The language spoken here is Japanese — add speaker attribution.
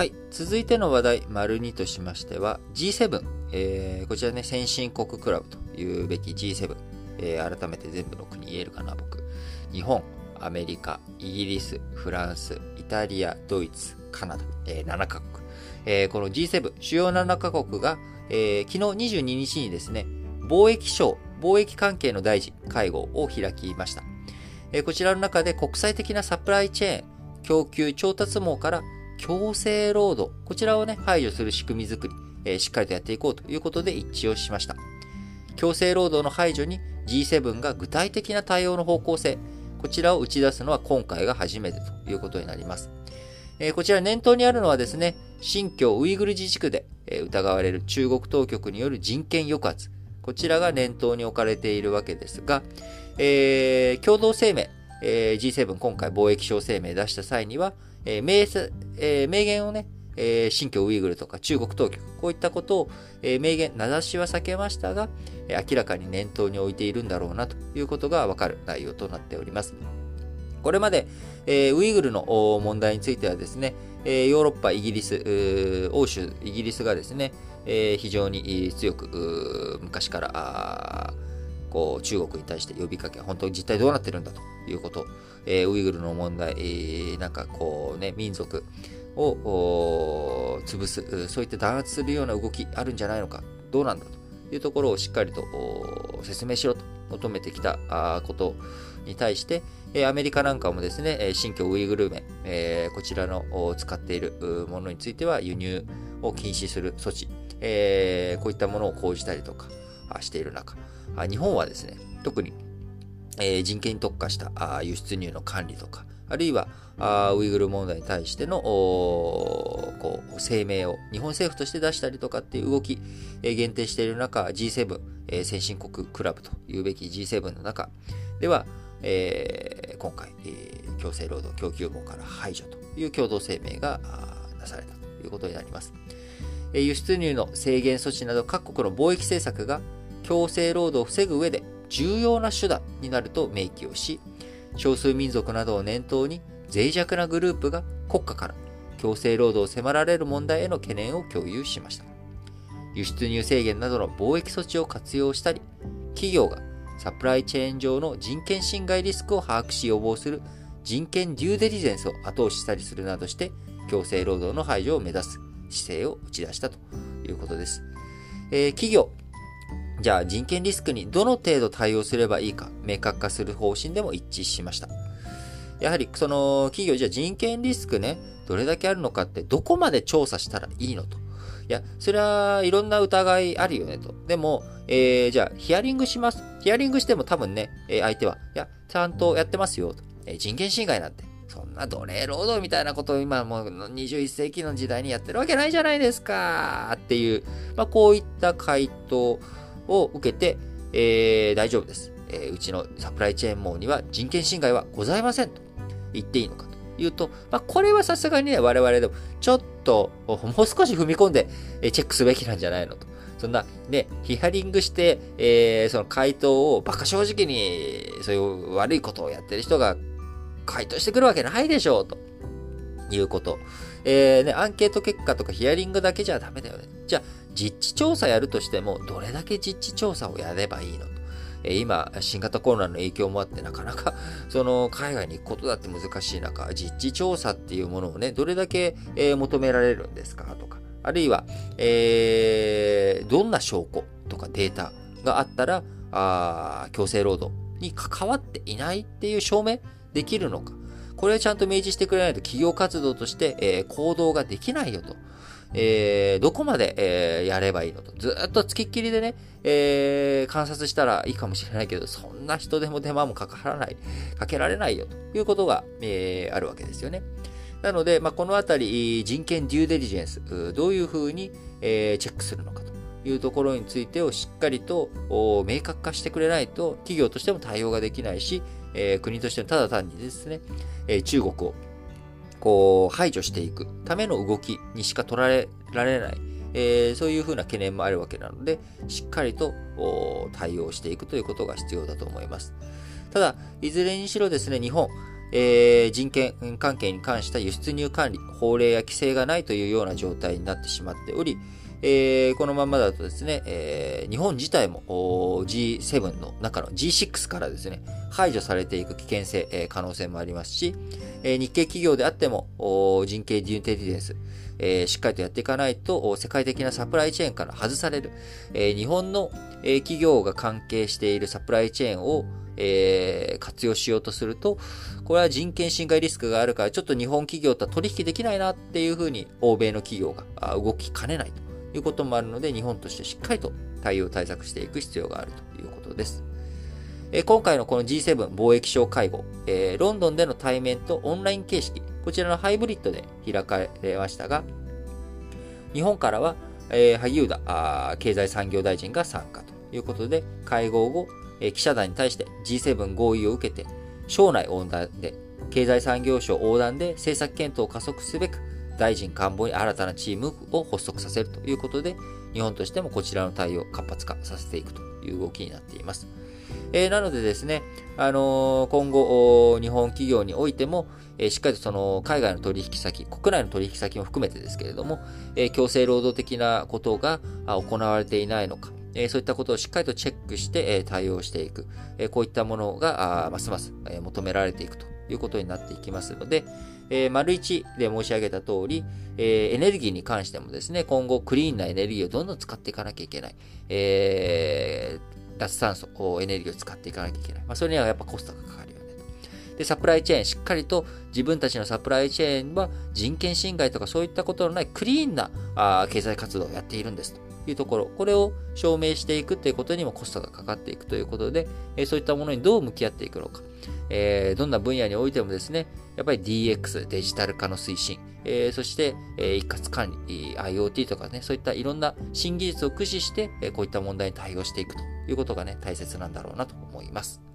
Speaker 1: はい。続いての話題、丸2としましては、G7。えー、こちらね、先進国クラブというべき G7。えー、改めて全部の国言えるかな、僕。日本、アメリカ、イギリス、フランス、イタリア、ドイツ、カナダ、えー、7カ国。えー、この G7、主要7カ国が、えー、昨日22日にですね、貿易省、貿易関係の大臣会合を開きました。えー、こちらの中で国際的なサプライチェーン、供給調達網から強制労働、こちらをね、排除する仕組みづくり、えー、しっかりとやっていこうということで一致をしました。強制労働の排除に G7 が具体的な対応の方向性、こちらを打ち出すのは今回が初めてということになります。えー、こちら念頭にあるのはですね、新疆ウイグル自治区で、えー、疑われる中国当局による人権抑圧、こちらが念頭に置かれているわけですが、えー、共同声明、えー、G7 今回貿易省声明出した際には、えー、明えー、明言をね、えー、新疆ウイグルとか中国当局、こういったことを、えー、明言、名指しは避けましたが、えー、明らかに念頭に置いているんだろうなということがわかる内容となっております。これまで、えー、ウイグルの問題についてはですね、えー、ヨーロッパ、イギリス、欧州、イギリスがですね、えー、非常に強く昔からこう中国に対して呼びかけ、本当に実態どうなってるんだということ、えー、ウイグルの問題、えー、なんかこうね、民族を潰す、そういった弾圧するような動きあるんじゃないのか、どうなんだというところをしっかりと説明しろと求めてきたことに対して、アメリカなんかもですね、新疆ウイグル麺、えー、こちらの使っているものについては輸入を禁止する措置、えー、こういったものを講じたりとかしている中、日本はですね、特にえ人権に特化した輸出入の管理とか、あるいはウイグル問題に対してのこう声明を日本政府として出したりとかっていう動き、え限定している中、G7、え先進国クラブというべき G7 の中では、え、今回、え、強制労働供給網から排除という共同声明がなされたということになります。輸出入の制限措置など各国の貿易政策が強制労働を防ぐ上で重要な手段になると明記をし、少数民族などを念頭に脆弱なグループが国家から強制労働を迫られる問題への懸念を共有しました。輸出入制限などの貿易措置を活用したり、企業がサプライチェーン上の人権侵害リスクを把握し予防する人権デューデリゼンスを後押ししたりするなどして、強制労働の排除を目指す姿勢を打ち出したということです。えー、企業、じゃあ人権リスクにどの程度対応すればいいか明確化する方針でも一致しました。やはりその企業じゃあ人権リスクね、どれだけあるのかってどこまで調査したらいいのと。いや、それはいろんな疑いあるよねと。でも、えー、じゃあヒアリングします。ヒアリングしても多分ね、え相手は、いや、ちゃんとやってますよと。え人権侵害なんて。そんな奴隷労働みたいなことを今もう21世紀の時代にやってるわけないじゃないですかっていう、まあこういった回答を受けて、えー、大丈夫です、えー、うちのサプライチェーン網には人権侵害はございませんと言っていいのかというと、まあ、これはさすがにね、我々でもちょっともう少し踏み込んでチェックすべきなんじゃないのと。そんなね、ヒアリングして、えー、その回答を馬鹿正直にそういう悪いことをやってる人が回答してくるわけないでしょうということ。えー、ね、アンケート結果とかヒアリングだけじゃダメだよね。じゃあ、実地調査やるとしても、どれだけ実地調査をやればいいのと。え今、新型コロナの影響もあって、なかなか、その、海外に行くことだって難しい中、実地調査っていうものをね、どれだけ、え求められるんですかとか、あるいは、えー、どんな証拠とかデータがあったら、あ強制労働に関わっていないっていう証明できるのか。これをちゃんと明示してくれないと企業活動として、えー、行動ができないよと。えー、どこまで、えー、やればいいのと。ずっと付きっきりでね、えー、観察したらいいかもしれないけど、そんな人でも手間もかからない、かけられないよということが、えー、あるわけですよね。なので、まあ、このあたり、人権デューデリジェンス、どういうふうに、えー、チェックするのかというところについてをしっかりと明確化してくれないと、企業としても対応ができないし、えー、国としてもただ単にですね、えー、中国をこう、排除していくための動きにしか取られられない、えー、そういうふうな懸念もあるわけなので、しっかりと対応していくということが必要だと思います。ただ、いずれにしろですね、日本、えー、人権関係に関した輸出入管理、法令や規制がないというような状態になってしまっており、えー、このままだとですね、えー、日本自体も G7 の中の G6 からですね、排除されていく危険性、えー、可能性もありますし、えー、日系企業であっても人系デューテリジェンス、えー、しっかりとやっていかないと、世界的なサプライチェーンから外される、えー、日本の、えー、企業が関係しているサプライチェーンを、えー、活用しようとすると、これは人権侵害リスクがあるから、ちょっと日本企業とは取引できないなっていうふうに、欧米の企業が動きかねないと。いうこともあるので、日本としてしっかりと対応対策していく必要があるということです。え今回のこの G7 貿易相会合、えロンドンでの対面とオンライン形式、こちらのハイブリッドで開かれましたが、日本からは、え、萩生田経済産業大臣が参加ということで、会合後、え、記者団に対して G7 合意を受けて、省内横断で、経済産業省横断で政策検討を加速すべく、大臣官房に新たなチームを発足させるということで、日本としてもこちらの対応を活発化させていくという動きになっています。えー、なのでですね、あのー、今後、日本企業においても、えー、しっかりとその海外の取引先、国内の取引先も含めてですけれども、えー、強制労働的なことが行われていないのか、えそういったことをしっかりとチェックして、え対応していく、えこういったものがますます、え求められていくということになっていきますので、えー、丸1で申し上げた通り、えー、エネルギーに関してもですね、今後クリーンなエネルギーをどんどん使っていかなきゃいけない。えー、脱炭素、エネルギーを使っていかなきゃいけない。まあ、それにはやっぱコストがかかるよね。で、サプライチェーン、しっかりと自分たちのサプライチェーンは人権侵害とかそういったことのないクリーンなあ経済活動をやっているんですと。いうところ、これを証明していくということにもコストがかかっていくということで、えそういったものにどう向き合っていくのか、えどんな分野においてもですね、やっぱり DX、デジタル化の推進、えそして、え一括管理、IoT とかね、そういったいろんな新技術を駆使して、えこういった問題に対応していくということがね、大切なんだろうなと思います。